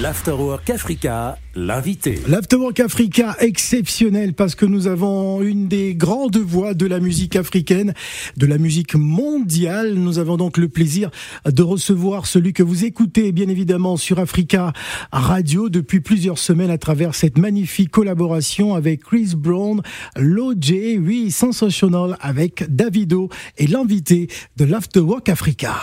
L'Afterwork Africa, l'invité. L'Afterwork Africa exceptionnel parce que nous avons une des grandes voix de la musique africaine, de la musique mondiale. Nous avons donc le plaisir de recevoir celui que vous écoutez bien évidemment sur Africa Radio depuis plusieurs semaines à travers cette magnifique collaboration avec Chris Brown, l'OJ, oui, Sensational avec Davido et l'invité de l'Afterwork Africa.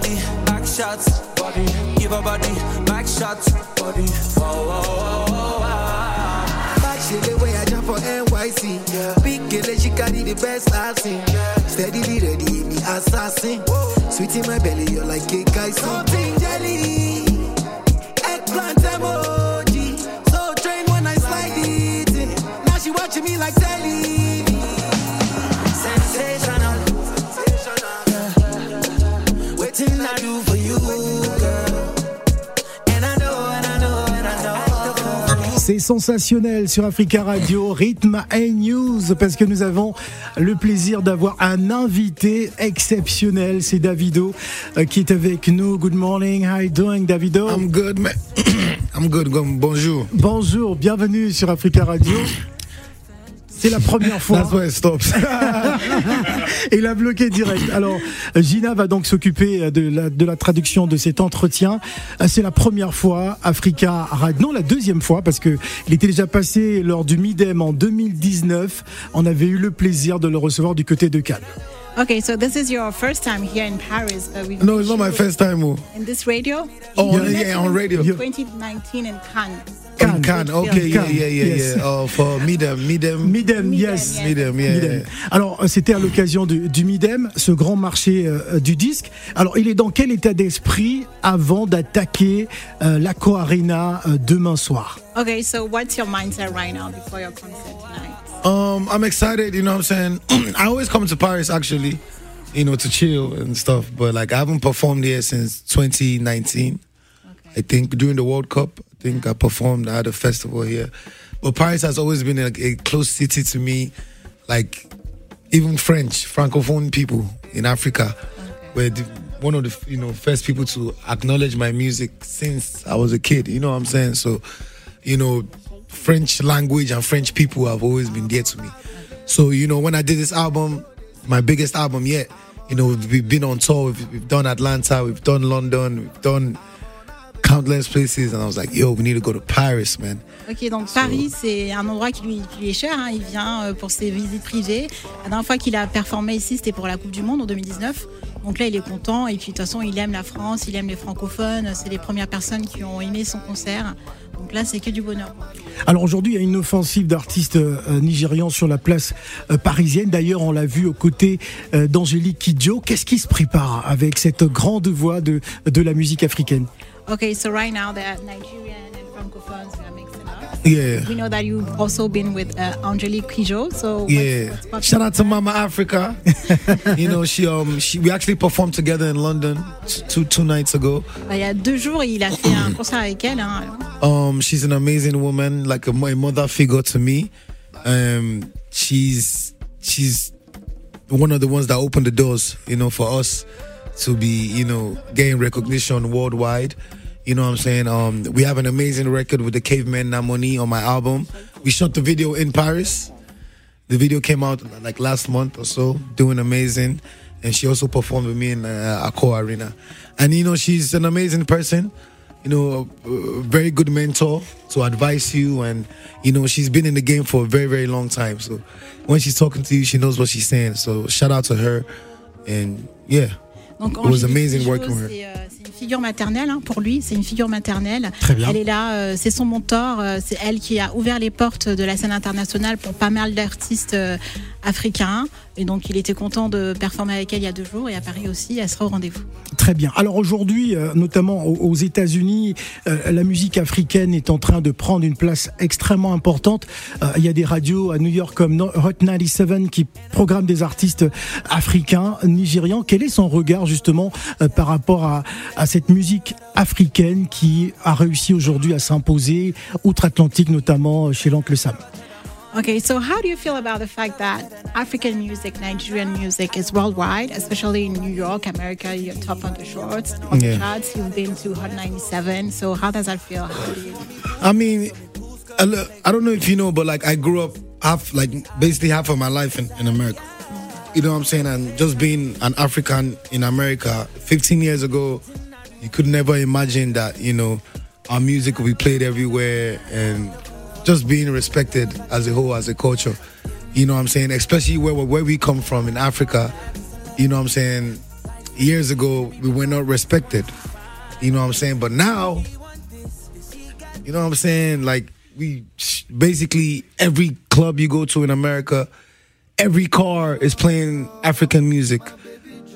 body, back shots, body. Give her body, back shots, body. Oh, oh, oh, oh, oh. Back shit the way I jump for NYC. Yeah. Big girl, she carry the best I've seen. Yeah. Steadily ready, me assassin. Whoa. Sweet in my belly, you're like a guy, something jelly. Sensationnel sur Africa Radio, Rhythm and News, parce que nous avons le plaisir d'avoir un invité exceptionnel. C'est Davido euh, qui est avec nous. Good morning, how you doing, Davido? I'm good, man. I'm good. Bonjour. Bonjour, bienvenue sur Africa Radio. C'est la première fois. That's why it stops. Il a bloqué direct. Alors, Gina va donc s'occuper de la, de la traduction de cet entretien. C'est la première fois Africa Radio. Non, la deuxième fois parce que il était déjà passé lors du Midem en 2019. On avait eu le plaisir de le recevoir du côté de Cannes. Okay, so this is your first time here in Paris. But we've no, it's not my first time. Oh. In this radio? Oh, yeah, yeah, on radio. 2019 in Cannes. Cannes. Cannes. Okay, yeah, yeah, yeah, yes. yeah. Oh, for Midem, Midem. Midem, yes. Midem, yeah. Midem. Alors, c'était à l'occasion du, du, Midem, ce grand marché euh, du disque. Alors, il est dans quel état d'esprit avant d'attaquer euh, l'Aco Arena euh, demain soir? Okay, so what's your mindset right now before your concert tonight? Um, I'm excited, you know what I'm saying? I always come to Paris actually, you know, to chill and stuff, but like I haven't performed here since 2019. Okay. I think during the World Cup, think I performed, at a festival here. But Paris has always been a, a close city to me, like even French, Francophone people in Africa okay. were the, one of the you know first people to acknowledge my music since I was a kid. You know what I'm saying? So, you know, French language and French people have always been dear to me. So, you know, when I did this album, my biggest album yet, you know, we've been on tour, we've, we've done Atlanta, we've done London, we've done places, and I was like, yo, we need to go to Paris, man. Ok, donc so, Paris, c'est un endroit qui lui, qui lui est cher. Hein. Il vient euh, pour ses visites privées. La dernière fois qu'il a performé ici, c'était pour la Coupe du Monde en 2019. Donc là, il est content. Et puis, de toute façon, il aime la France, il aime les francophones. C'est les premières personnes qui ont aimé son concert. Donc là, c'est que du bonheur. Alors aujourd'hui, il y a une offensive d'artistes euh, nigérians sur la place euh, parisienne. D'ailleurs, on l'a vu aux côtés euh, d'Angélique Kidjo. Qu'est-ce qui se prépare avec cette grande voix de, de la musique africaine? Okay, so right now they're Nigerian and francophones we are mixing up. Yeah. We know that you've also been with uh, Angelique Kijo. So what's- Yeah. what's Shout out to? Mama Africa. you know, she um she we actually performed together in London two two nights ago. Bah, il y a deux jours, il a fait un concert avec elle. hein. Um, she's an amazing woman, like a, a mother figure to me. Um, she's she's one of the ones that opened the doors, you know, for us to be, you know, gain recognition worldwide. You know what I'm saying? Um, we have an amazing record with the Caveman Namoni on my album. We shot the video in Paris. The video came out like last month or so, doing amazing. And she also performed with me in uh, Accor Arena. And you know, she's an amazing person. You know, a, very good mentor to advise you. And you know, she's been in the game for a very, very long time. So when she's talking to you, she knows what she's saying. So shout out to her. And yeah. Donc, It was amazing working with her. C'est c'est une figure maternelle hein, pour lui, c'est une figure maternelle. Très bien. Elle est là, euh, c'est son mentor, euh, c'est elle qui a ouvert les portes de la scène internationale pour pas mal d'artistes euh, africains. Et donc il était content de performer avec elle il y a deux jours et à Paris aussi, elle sera au rendez-vous. Très bien. Alors aujourd'hui, euh, notamment aux, États-Unis, euh, la musique africaine est en train de prendre une place extrêmement importante. Euh, il y a des radios à New York comme Hot 97 qui programment des artistes africains, nigérians. Quel est son regard justement par rapport à, à cette musique africaine qui a réussi aujourd'hui à s'imposer outre-Atlantique, notamment chez l'oncle Sam? Okay, so how do you feel about the fact that African music, Nigerian music is worldwide, especially in New York, America, you're top on the charts, on the charts, you've been to Hot 97. So how does that feel? How do you I mean, I don't know if you know, but like I grew up half, like basically half of my life in, in America. You know what I'm saying? And just being an African in America, 15 years ago, you could never imagine that, you know, our music will be played everywhere and just being respected as a whole, as a culture. You know what I'm saying? Especially where, where we come from in Africa. You know what I'm saying? Years ago, we were not respected. You know what I'm saying? But now, you know what I'm saying? Like we basically every club you go to in America, every car is playing African music.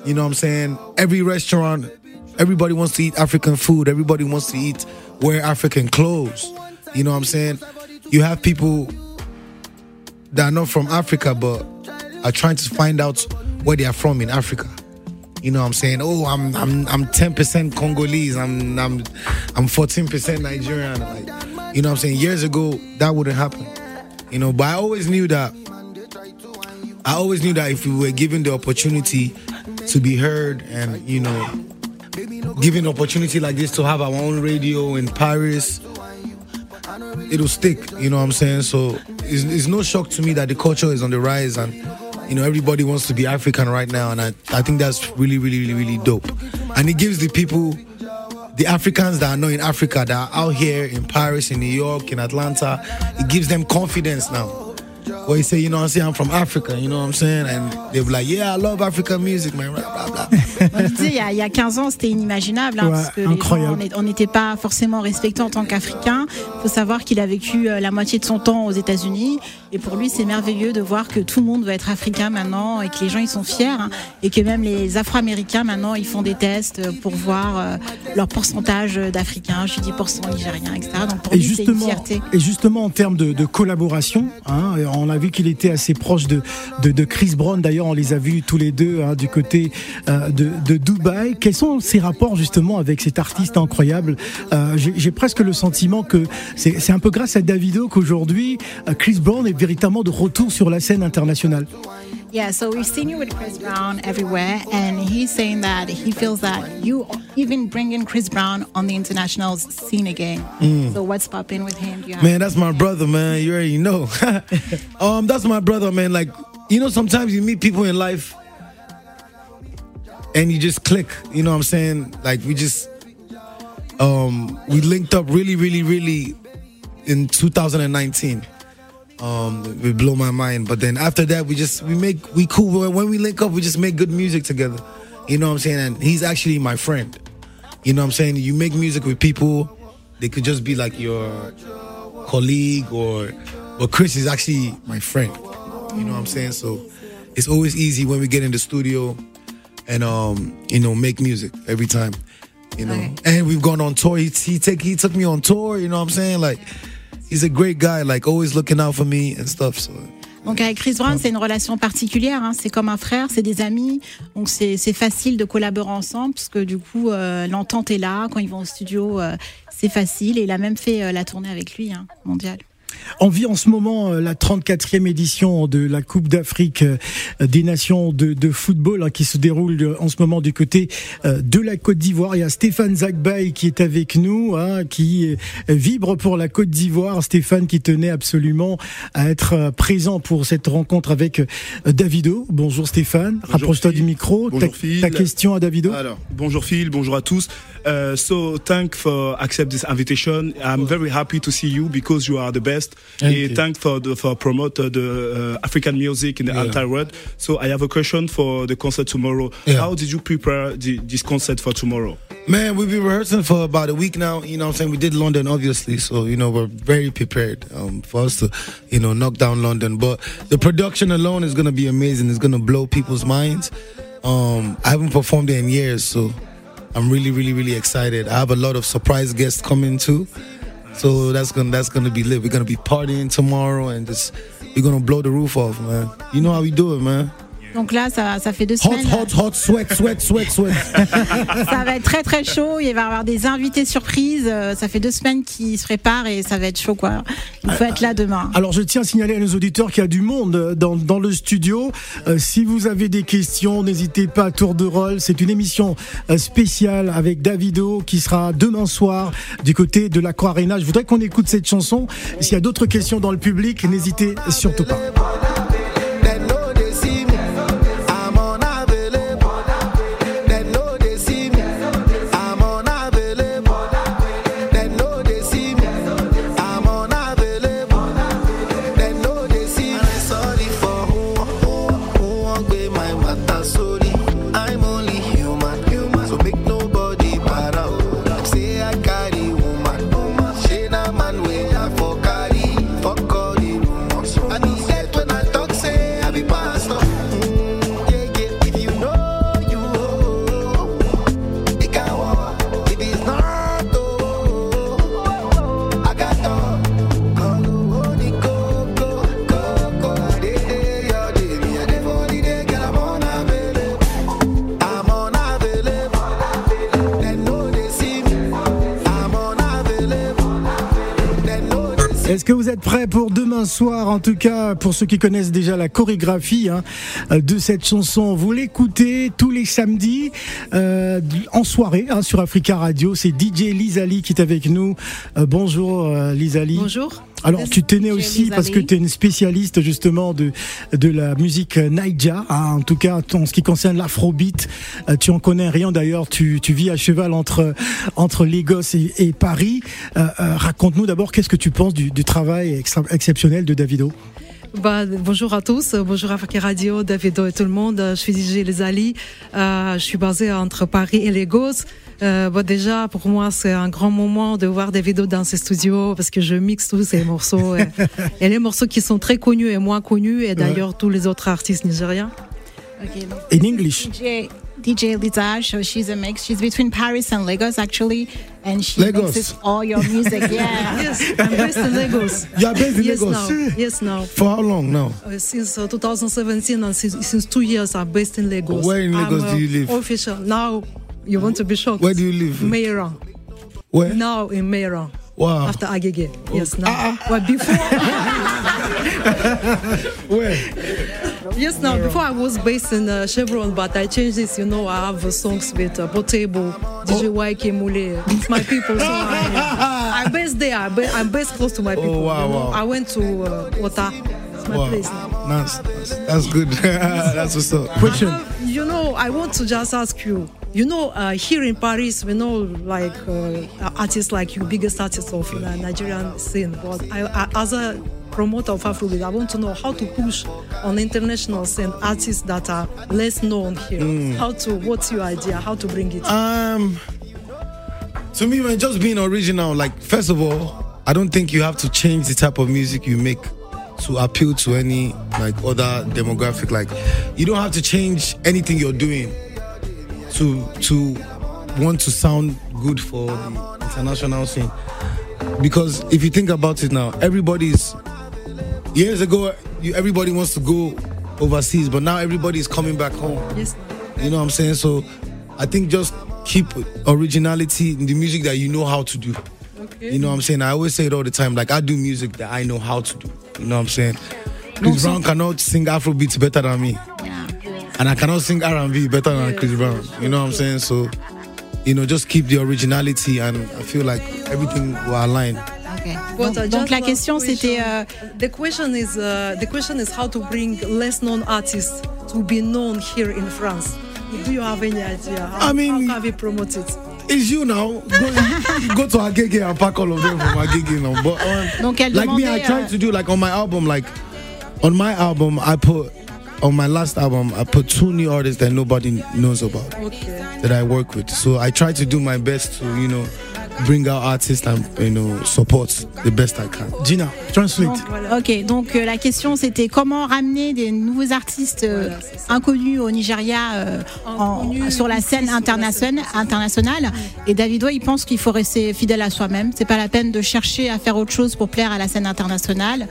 You know what I'm saying? Every restaurant, everybody wants to eat African food. Everybody wants to eat wear African clothes. You know what I'm saying? You have people that are not from Africa but are trying to find out where they are from in Africa. You know what I'm saying? Oh, I'm I'm I'm 10% Congolese. I'm I'm I'm 14% Nigerian. Like, you know what I'm saying? Years ago, that wouldn't happen. You know, but I always knew that I always knew that if we were given the opportunity to be heard and, you know, given opportunity like this to have our own radio in Paris, it'll stick. You know what I'm saying? So it's, it's no shock to me that the culture is on the rise and you know everybody wants to be African right now, and I, I think that's really really really really dope. And it gives the people, the Africans that are not in Africa that are out here in Paris, in New York, in Atlanta, it gives them confidence now. Where you say, you know what I'm saying, I'm from Africa, you know what I'm saying? And they're like, yeah, I love African music, man, blah, blah, blah. Il y, a, il y a 15 ans, c'était inimaginable, hein, Ouais, parce que les incroyable. gens, on n'était pas forcément respecté en tant qu'Africain. Il faut savoir qu'il a vécu euh, la moitié de son temps aux États-Unis, et pour lui, c'est merveilleux de voir que tout le monde va être africain maintenant, et que les gens, ils sont fiers, hein, et que même les Afro-Américains, maintenant, ils font des tests euh, pour voir euh, leur pourcentage d'Africains, je dis pourcent nigérien, etc. Donc pour Et lui, c'est une fierté. et justement en termes de, de collaboration, hein, on a vu qu'il était assez proche de, de, Chris Brown. D'ailleurs, on les a vus tous les deux hein, du côté euh, de, de Dubaï. Quels sont ces rapports justement avec cet artiste incroyable? Euh, J'ai presque le sentiment que c'est c'est un peu grâce à Davido qu'aujourd'hui euh, Chris Brown est véritablement de retour sur la scène internationale. Yeah, so we've seen you with Chris Brown everywhere, and he's saying that he feels that you even bringing Chris Brown on the international scene again. So what's popping with him? Man, that's my brother, man. You already know. um, that's my brother, man. Like, you know, sometimes you meet people in life and you just click. You know what I'm saying? Like we just um we linked up really, really, really in 2019. Um, it blew my mind. But then after that, we just we make we cool. When we link up, we just make good music together. You know what I'm saying? And he's actually my friend. You know what I'm saying? You make music with people, they could just be like your colleague or but Chris is actually my friend. You know what I'm saying? So it's always easy when we get in the studio and um, you know, make music every time. You know. Right. And we've gone on tour. He, he take he took me on tour, you know what I'm saying? Like he's a great guy, like always looking out for me and stuff. So Donc avec Chris Brown, c'est une relation particulière. hein. C'est comme un frère, c'est des amis. Donc c'est c'est facile de collaborer ensemble parce que du coup euh, l'entente est là. Quand ils vont au studio, euh, c'est facile. Et il a même fait euh, la tournée avec lui, hein, mondiale. On vit en ce moment euh, la 34e édition de la Coupe d'Afrique euh, des Nations de, de football hein, qui se déroule euh, en ce moment du côté de la Côte d'Ivoire. Il y a Stéphane Zagbaï qui est avec nous, hein, qui vibre pour la Côte d'Ivoire. Stéphane qui tenait absolument à être présent pour cette rencontre avec Davido. Bonjour Stéphane, rapproche-toi du micro. Bonjour ta, Phil. ta question à Davido Alors, bonjour Phil, bonjour à tous. Uh, so, thank for accept this invitation. I'm very happy to see you because you are the best. Thank and you. thank for the, for promote uh, the uh, African music in the Yeah. entire world. So, I have a question for the concert tomorrow. Yeah. How did you prepare the, this concert for tomorrow? Man, we've been rehearsing for about a week now. You know what I'm saying? We did London, obviously. So, you know, we're very prepared um, for us to, you know, knock down London. But the production alone is going to be amazing. It's going to blow people's minds. Um, I haven't performed there in years. So I'm really, really, really excited. I have a lot of surprise guests coming too. So that's gonna that's gonna be lit. We're gonna be partying tomorrow and just we're gonna blow the roof off, man. You know how we do it, man. Donc là, ça, ça fait deux Hot, semaines. hot, hot, sweat, sweat, sweat, sweat. Ça va être très très chaud. Il va y avoir des invités surprises. Euh, Ça fait deux semaines qu'ils se préparent et ça va être chaud quoi. Il faut être là demain. Alors je tiens à signaler à nos auditeurs qu'il y a du monde dans, dans le studio. Euh, si vous avez des questions, n'hésitez pas à tour de rôle. C'est une émission euh, spéciale avec Davido qui sera demain soir du côté de l'Aqua Arena. Je voudrais qu'on écoute cette chanson. S'il y a d'autres questions dans le public, n'hésitez surtout pas. Prêts pour demain soir En tout cas, pour ceux qui connaissent déjà la chorégraphie hein, de cette chanson, vous l'écoutez tous les samedis euh, en soirée hein, sur Africa Radio. C'est DJ Lizali qui est avec nous. Euh, bonjour euh, Lizali. Bonjour. Alors, tu t'es né aussi parce que tu es une spécialiste justement de, de la musique Naija, hein, en tout cas en ce qui concerne l'afrobeat. Euh, tu en connais rien d'ailleurs, tu, tu vis à cheval entre, entre Lagos et, et Paris. Euh, euh, Raconte-nous d'abord qu'est-ce que tu penses du, du travail exceptionnel de Davido? Bah, bonjour à tous, bonjour à Africa Radio, Davido et tout le monde. Je suis DJ Les Ali. Euh, je suis basée entre Paris et Lagos. Euh, bah, déjà, pour moi, c'est un grand moment de voir Davido dans ses studios parce que je mixe tous ces morceaux. et, et les morceaux qui sont très connus et moins connus, et d'ailleurs tous les autres artistes nigériens. Ok, In English. DJ, DJ Lisa, so she's a mix. She's between Paris and Lagos actually, and she Lagos. mixes all your music. Yeah. Yes, I'm based in Lagos. You are based in Yes, Lagos. now. Yes, now. For how long now? Uh, since uh, 2017 and since, since two years I'm based in Lagos. Where in Lagos I'm, do you live? Official. Now you want to be shocked. Where do you live? Meiran. Where? Now in Meiran. Wow. After Agege. Yes, now. Ah, Well, before, Where? Yes, now. Before I was based in uh, Chevron, but I changed this. You know, I have uh, songs with uh, Potebo, DJ Oh. YK Mule. It's my people. So I, I'm based there. I'm ba- I'm based close to my people. Oh, wow, you know. wow. I went to uh, Ota. It's my Wow. place now. Nice. That's, good. that's what's up. Question. Uh, you know, I want to just ask you. You know, uh, here in Paris, we know like uh, artists like you, biggest artists of the Nigerian scene. But I, I, as promoter of Afrobeat, I want to know how to push on the international scene artists that are less known here. How to? What's your idea? How to bring it? Um, To me, man, just being original. Like, first of all, I don't think you have to change the type of music you make to appeal to any like other demographic. Like, you don't have to change anything you're doing to to want to sound good for the international scene. Because if you think about it now, everybody's years ago, you, everybody wants to go overseas, but now everybody is coming back home. Yes. You know what I'm saying? So I think just keep originality in the music that you know how to do. Okay. You know what I'm saying? I always say it all the time. Like I do music that I know how to do. You know what I'm saying? Chris Brown cannot sing Afrobeats better than me, and I cannot sing R&B better than Chris Brown. You know what I'm saying? So, you know, just keep the originality, and I feel like everything will align. Donc, uh, donc la question c'était euh, The question is uh, the question is how to bring less known artists to be known here in France. Do you have any idea? How, I mean- how can we promote it? It's you now? Go, go to Agege and pack all of them from Agege now. But Donc, elle like me, I tried euh, to do like on my album. Like on my album, I put on my last album, I put two new artists that nobody knows about Okay. that I work with. So I try to do my best to you know bring out artists and you know support the best I can. Gina, translate. Ok, donc euh, la question c'était comment ramener des nouveaux artistes euh, Voilà, inconnus au Nigeria euh, en- sur la internationale. scène. internationale. Et Davido, il pense qu'il faut rester fidèle à soi-même. C'est pas la peine de chercher à faire autre chose pour plaire à la scène internationale.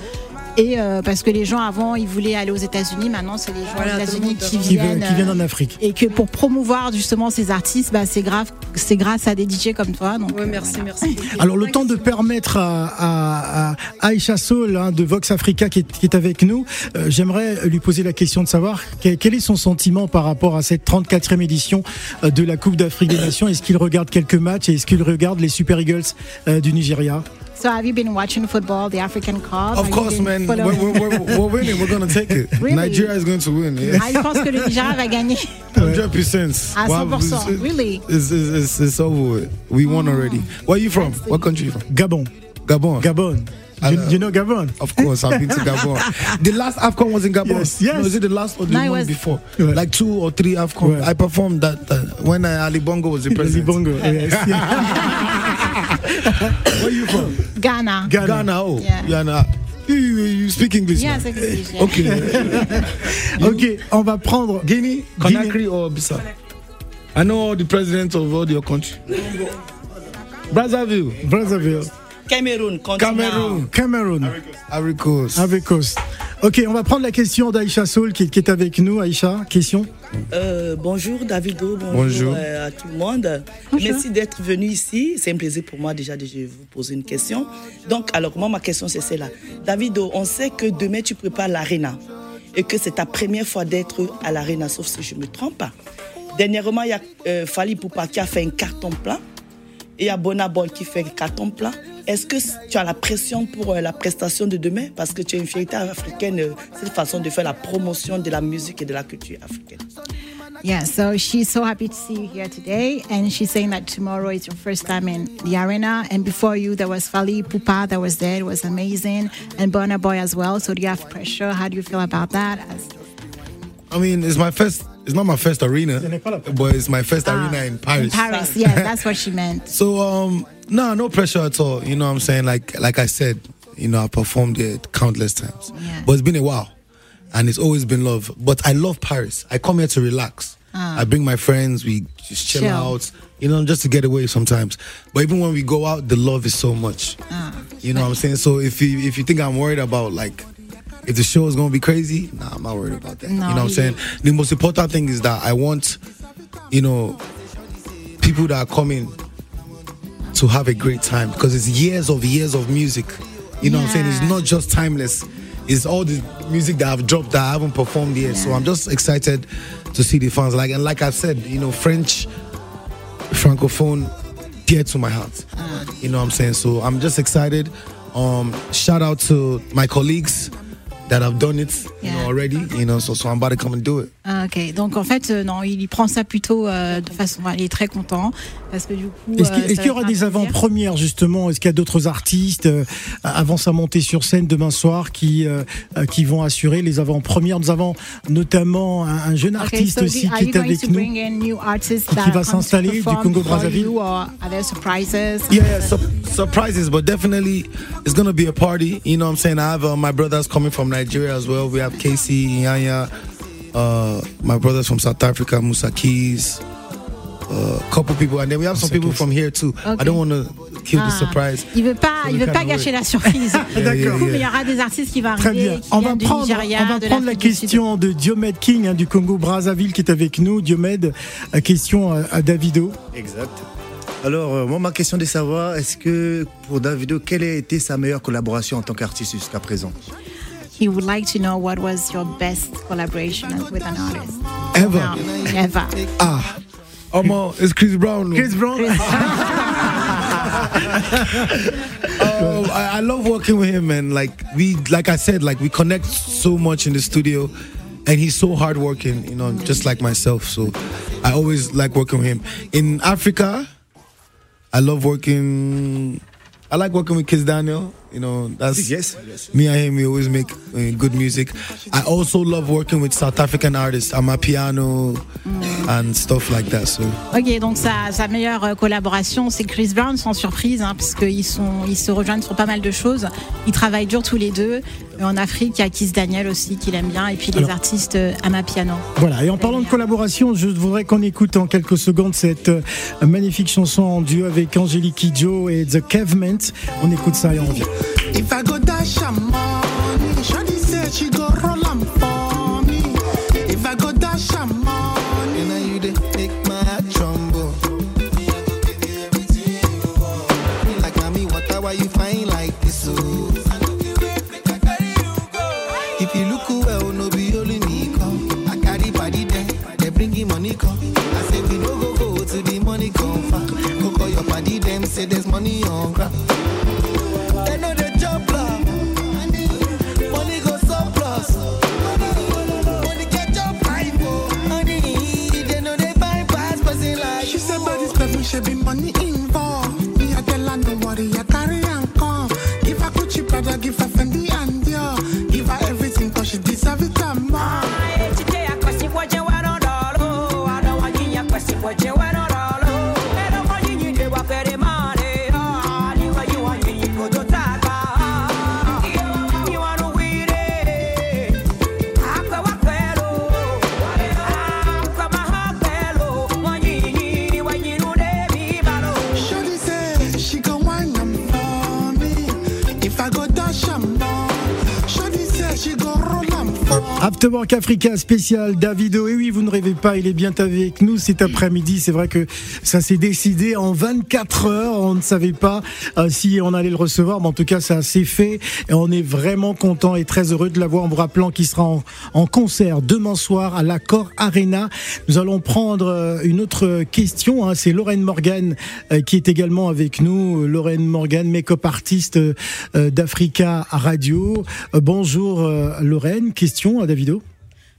Et euh, parce que les gens avant, ils voulaient aller aux États-Unis. Maintenant, c'est les gens Voilà, aux États-Unis qui viennent. qui viennent euh, en Afrique. et que pour promouvoir justement ces artistes, bah, c'est grave, c'est grâce à des DJ comme toi. Donc, Ouais, euh, merci, voilà. merci. Alors le temps de permettre à, à, à Aïcha Soul hein, de Vox Africa qui est, qui est avec nous, euh, j'aimerais lui poser la question de savoir quel, quel est son sentiment par rapport à cette 34e édition de la Coupe d'Afrique des Nations? Est-ce qu'il regarde quelques matchs et est-ce qu'il regarde les Super Eagles euh, du Nigeria? So have you been watching football, the African Cup? Of course, man. We're, we're, we're, we're winning. We're gonna take it. Really? Nigeria is going to win. Yeah. Ah, je pense que le Nigeria va gagner Hundred percent. à 100%. Really? It's, it's, it's, it's over with. We won already. Where are you from? What country you from? Gabon, Gabon. Gabon. You, you know Gabon? Of course, I've been to Gabon. the last AFCON was in Gabon. Yes, yes. No, is it the last or the No, one before? Right. Like two or three AFCON. Right. I performed that uh, when uh, Ali Bongo was the president. Libongo, yes. Where you from? Ghana. Ghana. Ghana. Oh, Yeah. Ghana. You, you, you speak English? Yes, now? English, yeah. Okay. Ok, on va prendre Guinea, Guinea. Conakry, or Bissau? I know all the presidents of all your country. Brazzaville, Brazzaville, Cameroon. Cameroon. Cameroon, Cameroun, Ivory Coast. avec Coast. Ok, on va prendre la question d'Aïcha Soul qui, qui est avec nous. Aïcha, question Euh, bonjour Davido, bonjour, Bonjour. euh, à tout le monde. Merci d'être venu ici. C'est un plaisir pour moi déjà de vous poser une question. Donc, alors moi, ma question c'est celle-là. Davido, on sait que demain tu prépares l'Arena et que c'est ta première fois d'être à l'Arena, sauf si je me trompe pas. Dernièrement, il y a euh, Fali Poupa qui a fait un carton plein il y a Bonaboy qui fait un carton plein. Est-ce que tu as la pression pour euh, la prestation de demain? Parce que tu es une fierté africaine, euh, cette façon de faire la promotion de la musique et de la culture africaine. Yeah, so she's so happy to see you here today. And she's saying that tomorrow is your first time in the arena. And before you, there was Fali Pupa that was there. It was amazing. And Burna Boy as well. So do you have pressure? How do you feel about that? As- I mean, it's my first. It's not my first arena, but it's my first Ah, arena in Paris. In Paris, yeah, that's what she meant. So um, no, no pressure at all. You know what I'm saying? Like like I said, you know, I performed it countless times, Yeah. but it's been a while, and it's always been love. But I love Paris. I come here to relax. I bring my friends. We just chill, Chill. out. You know, just to get away sometimes. But even when we go out, the love is so much. you know what I'm saying? So if you if you think I'm worried about like if the show is gonna be crazy, nah, I'm not worried about that. No, you know what I'm saying? The most important thing is that I want, you know, people that are coming to have a great time because it's years of years of music. You know what I'm saying? It's not just timeless. It's all the music that I've dropped that I haven't performed yet. So I'm just excited to see the fans. Like and like I said, you know, French, francophone, dear to my heart. You know what I'm saying? So I'm just excited. Um, shout out to my colleagues that I've done it, you Yeah. know, already. You know, so so I'm about to come and do it. Ah, ok, donc en fait, euh, non, il prend ça plutôt euh, de façon. il est très content parce que du coup. Est-ce qu'il euh, est-ce ça qu'il y aura des avant-premières justement? Est-ce qu'il y a d'autres artistes euh, avant sa montée sur scène demain soir qui euh, qui vont assurer les avant-premières? Nous avons notamment un, un jeune Okay, artiste so aussi qui est going avec to nous. bring in new artists Qui that va to s'installer du Congo-Brazzaville? Yeah, yeah su- surprises, but definitely it's gonna be a party. You know what I'm saying? I have uh, my brothers coming from Nigeria as well. We have Casey, Yanya, uh, my brothers from South Africa, Musa Keys, a couple people, and then we have some people from here too. I Okay. don't want to kill the Ah, surprise. Il veut pas, il veut pas gâcher la surprise. Yeah, Du yeah, coup, yeah. mais il y aura des artistes qui vont Très arriver, bien. qui On va prendre, Nigeria, on va de prendre la question de Diomed King hein, du Congo Brazzaville qui est avec nous. Diomed, euh, question à, à Davido. Exact. Alors, euh, moi, ma question est de savoir, est-ce que pour Davido, quelle a été sa meilleure collaboration en tant qu'artiste jusqu'à présent? He would like to know what was your best collaboration with an artist. Ever. Now, ever. Ah, Omo, it's Chris Brown. Chris Brown. Oh, I, I love working with him, man. Like we, like I said, like we connect so much in the studio, and he's so hardworking, you know, just like myself. So I always like working with him. In Africa, I love working. I like working with Kiss Daniel. You know, that's Yes, yes. me and him. We always make uh, good music. I also love working with South African artists. I'm a piano and stuff like that. So Ok, donc sa, sa meilleure euh, collaboration, c'est Chris Brown, sans surprise, hein, parce qu'ils sont, ils se rejoignent sur pas mal de choses. Ils travaillent dur tous les deux. Et en Afrique, il y a Kiss Daniel aussi qu'il aime bien, et puis les artistes euh, Amapiano. Voilà, et en parlant de collaboration, je voudrais qu'on écoute en quelques secondes cette euh, magnifique chanson en duo avec Angélique Kidjo et The Cavement. On écoute ça et on revient. If I go dash She be money Africa spécial Davido. Et oui, vous ne rêvez pas, il est bien avec nous cet après-midi. C'est vrai que ça s'est décidé en 24 heures. On ne savait pas euh, si on allait le recevoir, mais en tout cas, ça s'est fait. Et on est vraiment content et très heureux de l'avoir en vous rappelant qu'il sera en, concert demain soir à l'Accor Arena. Nous allons prendre euh, une autre question. hein. C'est Lorraine Morgan euh, qui est également avec nous. Lorraine Morgan, make-up artiste d'Africa Radio. Bonjour Lorraine. Question à Davido.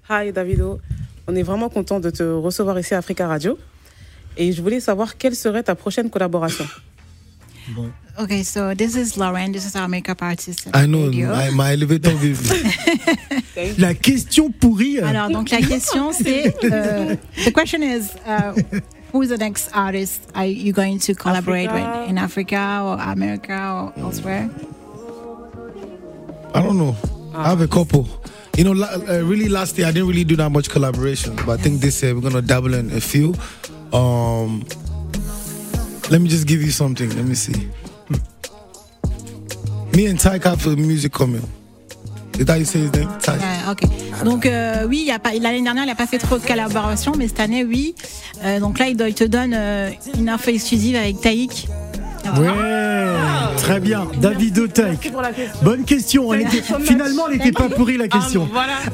Hi Davido, on est vraiment content de te recevoir ici à Africa Radio. Et je voulais savoir quelle serait ta prochaine collaboration. Okay, so this is Lauren. This is our makeup artist. I know radio. my, my elevator. La question pourrie. euh, Alors, donc la question c'est, euh, the question is, uh, who is the next artist are you going to collaborate Africa. with? In Africa or America or elsewhere? I don't know. I have a couple. You know, uh, really last year I didn't really do that much collaboration, but I think this year we're gonna dabble in a few. Um, let me just give you something. Let me see. Hmm. Me and Ty have a music coming. How you say his name? Ty. Ouais, ok. Donc euh, oui, l'année dernière, il n'a pas fait trop de collaboration, mais cette année, oui. Euh, donc là, il te donne euh, une info exclusive avec Taïk. Ouais, très bien. David Otek. Bonne question. Elle était- finalement, elle n'était pas pourrie la question.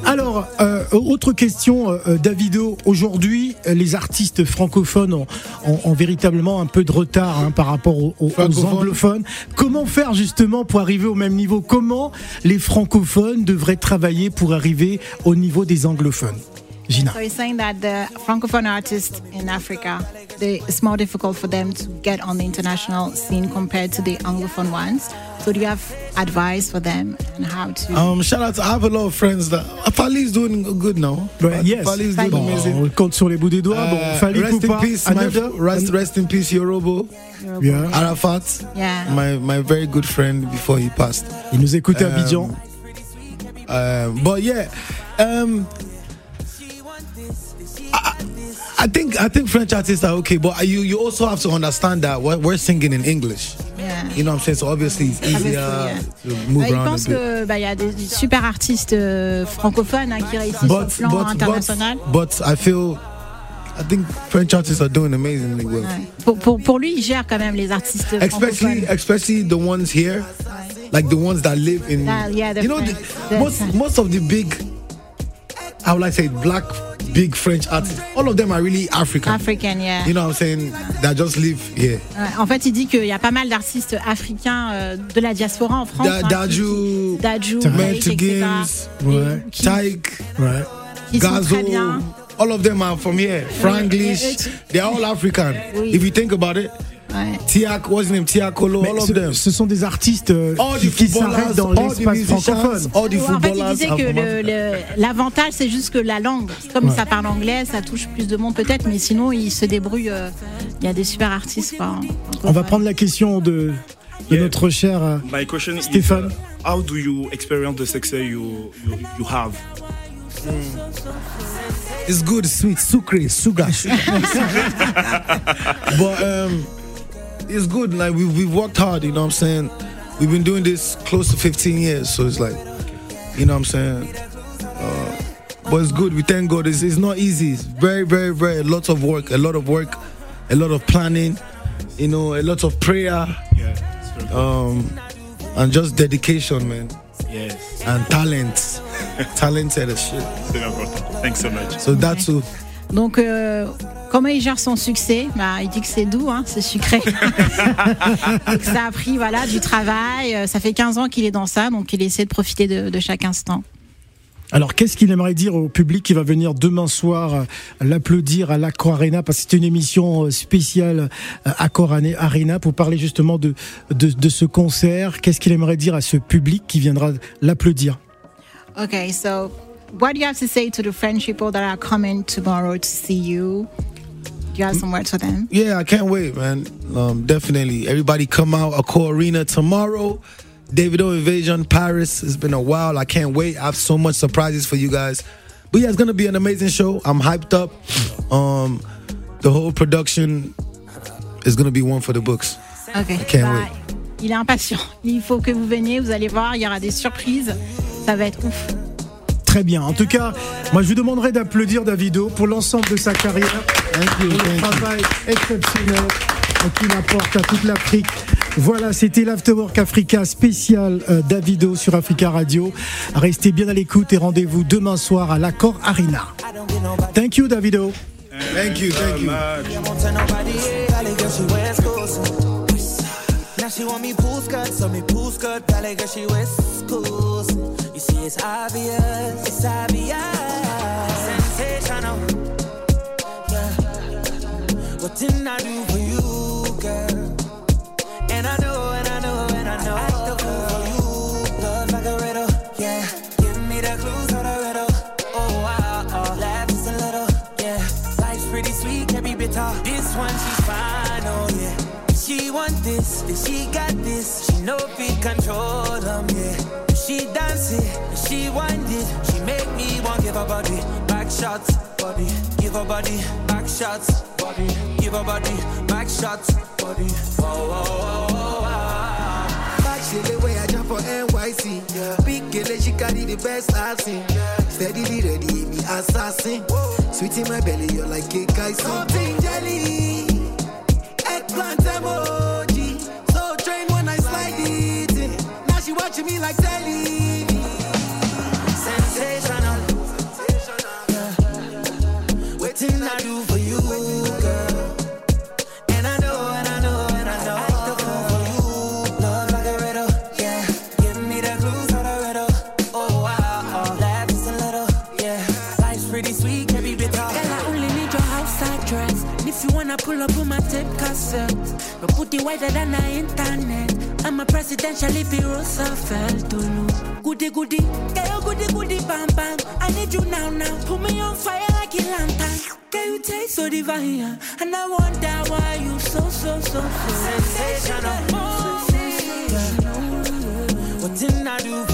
Alors, euh, autre question, euh, Davido. Aujourd'hui, euh, les artistes francophones ont, ont- ont véritablement un peu de retard hein, par rapport aux, aux- anglophones. Comment faire justement pour arriver au même niveau? Comment les francophones devraient travailler pour arriver au niveau des anglophones? Gina. So he's saying that the francophone artists in Africa, they, it's more difficult for them to get on the international scene compared to the anglophone ones. So do you have advice for them and how to? Um, shout out to I have a lot of friends that Fali's doing good now. Ouais, yes. Fali's doing Bon, amazing. on compte sur les bouts des doigts. bon, Uh, Fally rest in Poupa, peace, my, another- rest, rest in peace, Yorobo, Yeah. Arafat, yeah. my my very good friend before he passed. Il nous écoute à Um, Abidjan. Um, but yeah, um, I, I think I think French artists are okay, but you you also have to understand that we're, we're singing in English. Yeah. You know what I'm saying? So obviously it's easier Obviously, to move Bah, il around pense a bit. que bah, il y a des super artistes euh, francophones hein, qui réussissent sur But, le plan but, international. but, but I feel I think French artists are doing amazingly well. Ouais. Pour, pour, pour lui, il gère quand même les artistes especially francophones. especially the ones here, like the ones that live in. That- yeah, the you know, the, the- most most of the big, how would I say, black big French artists, all of them are really African. African, yeah. You know what I'm saying? That just live here. En fait, il dit qu'il y a pas mal d'artistes africains euh, de la diaspora en France. Da- hein, Tyke, Ouais. qui sont Gazo. All of them are from here. Franglish, they're all African. Oui. If you think about it, Ouais. Tiak, what's his name? Tiakolo, Mais all of ce, them. ce sont des artistes euh, qui, qui s'arrêtent dans l'espace francophone. all the en fait, il disait are que l'avantage, c'est juste que la langue. Comme Ouais. ça parle anglais, ça touche plus de monde peut-être, mais sinon, il se débrouille. euh, Il y a des super artistes. Quoi, en- On va prendre la question de, de Yeah. notre cher. euh, My question is, Stéphane. uh, how do you experience the success you you, you have? It's good, sweet, sucre, sugar. but um, it's good. Like we've we've worked hard. You know what I'm saying? We've been doing this close to 15 years, so it's like, you know what I'm saying? Uh, but it's good. We thank God. It's, it's not easy. It's very, very, very a lot of work. A lot of work. A lot of planning. You know, a lot of prayer. Yeah, it's very good. Um, and just dedication, man. yes, And talent. Talented as shit. it's very important. Thanks so much. So that's too. Donc, euh, comment il gère son succès? Bah, Il dit que c'est doux, hein, c'est sucré. Que ça a pris voilà, du travail. Euh, Ça fait 15 ans qu'il est dans ça, donc il essaie de profiter de, de chaque instant. Alors, qu'est-ce qu'il aimerait dire au public qui va venir demain soir euh, l'applaudir à l'Accor Arena? Parce que c'est une émission spéciale Accor Arena pour parler justement de, de, de ce concert. Qu'est-ce qu'il aimerait dire à ce public qui viendra l'applaudir? So what do you have to say to the French people that are coming tomorrow to see you? Do you have some words for them? Yeah, I can't wait, man. Um, definitely. Everybody come out, Accor Arena tomorrow. David O Invasion, Paris. It's been a while. I can't wait. I have so much surprises for you guys. But yeah, it's gonna be an amazing show. I'm hyped up. Um, the whole production is gonna be one for the books. Ok. I can't Bah, wait. Il est impatient. Il faut que vous veniez, vous allez voir, il y aura des surprises. Ça va être ouf. Très bien. En tout cas, moi, je vous demanderai d'applaudir Davido pour l'ensemble de sa carrière. Thank you. pour le travail exceptionnel qu'il apporte à toute l'Afrique. Voilà, c'était l'Afterwork Africa spécial euh, Davido sur Africa Radio. Restez bien à l'écoute et rendez-vous demain soir à l'Accor Arena. Thank you, Davido. Thank you. Thank you. Now she want me pool skirt, so me pool skirt, ballet girl, she Coast. You see, it's obvious, it's obvious. Sensational. Yeah. What didn't I do for you, girl? And I know, and I know, and I know. I act the fool for you. Love like a riddle, yeah. Give me the clues to the riddle. Oh, wow, oh. laugh just a little, yeah. Life's pretty sweet, can be bitter. This one, she's. She want this, then she got this. She know fi control them, yeah. She dance it, she wind it. She make me want give her body back shots, body. Give her body back shots, body. Give her body back shots, body. Whoa, whoa, whoa, whoa, whoa. Back shit the way I jump for NYC. Yeah. Big girl, she carry the best I've seen. Yeah. Steadily ready, me assassin. Sweet in my belly, you're like cake icing. Something jelly plant emoji. So train when I slide it in. Now she watching me like telly. Sensational. Yeah. Waiting I do for tape cassette, but put it wider than the internet. I'm a presidential if you Roosevelt Tulu. Goody goody, girl, goody goody, bam bam. I need you now now. Put me on fire like a lantern. Girl, you taste so divine, and I wonder why you so so so so Sensational. What didn't I do